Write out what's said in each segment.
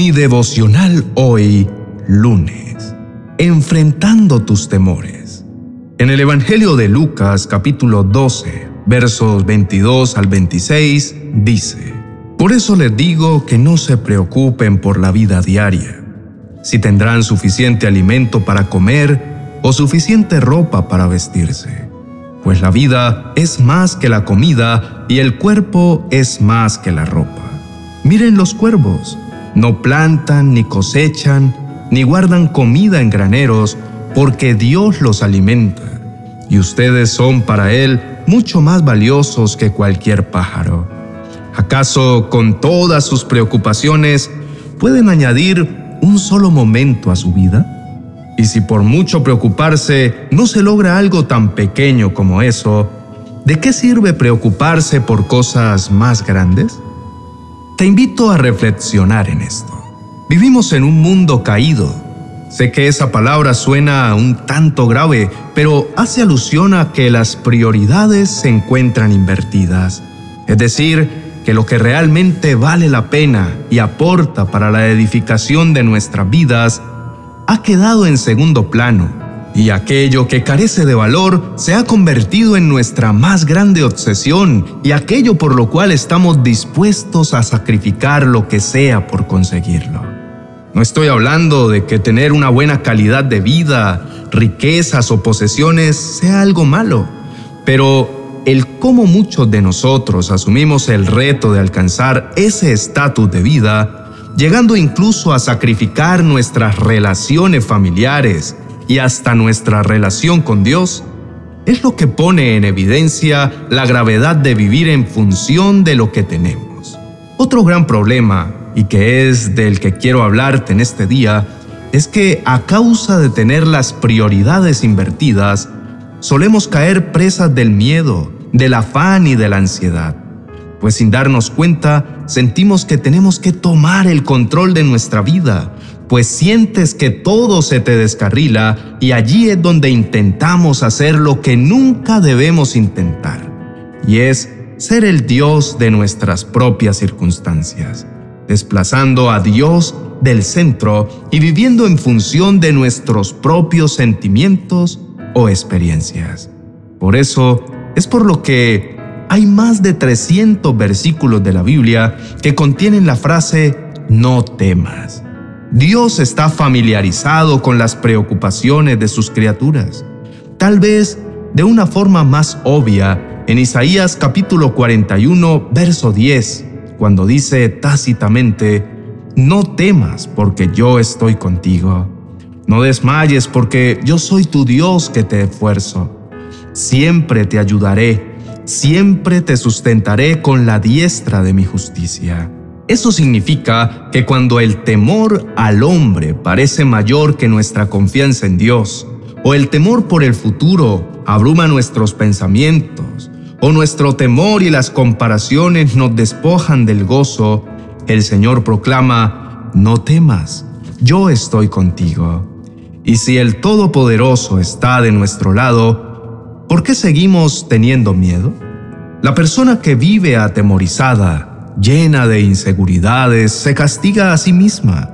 Mi devocional hoy, lunes. Enfrentando tus temores. En el Evangelio de Lucas capítulo 12, versos 22 al 26, dice, Por eso les digo que no se preocupen por la vida diaria, si tendrán suficiente alimento para comer o suficiente ropa para vestirse, pues la vida es más que la comida y el cuerpo es más que la ropa. Miren los cuervos no plantan ni cosechan, ni guardan comida en graneros, porque Dios los alimenta. Y ustedes son para Él mucho más valiosos que cualquier pájaro. ¿Acaso con todas sus preocupaciones pueden añadir un solo momento a su vida? Y si por mucho preocuparse no se logra algo tan pequeño como eso, ¿de qué sirve preocuparse por cosas más grandes? Te invito a reflexionar en esto. Vivimos en un mundo caído. Sé que esa palabra suena un tanto grave, pero hace alusión a que las prioridades se encuentran invertidas. Es decir, que lo que realmente vale la pena y aporta para la edificación de nuestras vidas ha quedado en segundo plano y aquello que carece de valor se ha convertido en nuestra más grande obsesión y aquello por lo cual estamos dispuestos a sacrificar lo que sea por conseguirlo. No estoy hablando de que tener una buena calidad de vida, riquezas o posesiones sea algo malo, pero el cómo muchos de nosotros asumimos el reto de alcanzar ese estatus de vida, llegando incluso a sacrificar nuestras relaciones familiares, y hasta nuestra relación con Dios, es lo que pone en evidencia la gravedad de vivir en función de lo que tenemos. Otro gran problema, y que es del que quiero hablarte en este día, es que a causa de tener las prioridades invertidas, solemos caer presas del miedo, del afán y de la ansiedad. Pues sin darnos cuenta, sentimos que tenemos que tomar el control de nuestra vida, pues sientes que todo se te descarrila y allí es donde intentamos hacer lo que nunca debemos intentar, y es ser el Dios de nuestras propias circunstancias, desplazando a Dios del centro y viviendo en función de nuestros propios sentimientos o experiencias. Por eso es por lo que hay más de 300 versículos de la Biblia que contienen la frase no temas Dios está familiarizado con las preocupaciones de sus criaturas. Tal vez de una forma más obvia en Isaías capítulo 41, verso 10, cuando dice tácitamente, No temas porque yo estoy contigo. No desmayes porque yo soy tu Dios que te esfuerzo. Siempre te ayudaré, siempre te sustentaré con la diestra de mi justicia. Eso significa que cuando el temor al hombre parece mayor que nuestra confianza en Dios, o el temor por el futuro abruma nuestros pensamientos, o nuestro temor y las comparaciones nos despojan del gozo, el Señor proclama, no temas, yo estoy contigo. Y si el Todopoderoso está de nuestro lado, ¿por qué seguimos teniendo miedo? La persona que vive atemorizada llena de inseguridades, se castiga a sí misma.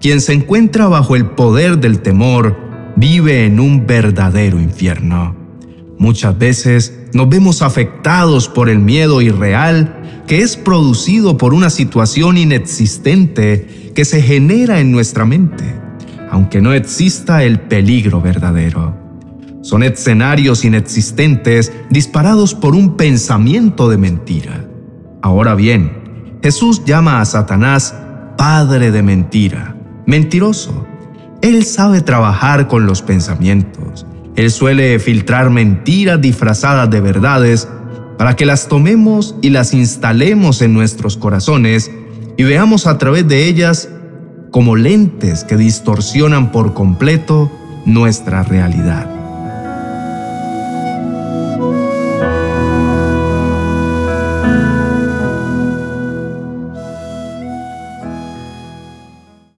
Quien se encuentra bajo el poder del temor vive en un verdadero infierno. Muchas veces nos vemos afectados por el miedo irreal que es producido por una situación inexistente que se genera en nuestra mente, aunque no exista el peligro verdadero. Son escenarios inexistentes disparados por un pensamiento de mentira. Ahora bien, Jesús llama a Satanás padre de mentira, mentiroso. Él sabe trabajar con los pensamientos. Él suele filtrar mentiras disfrazadas de verdades para que las tomemos y las instalemos en nuestros corazones y veamos a través de ellas como lentes que distorsionan por completo nuestra realidad.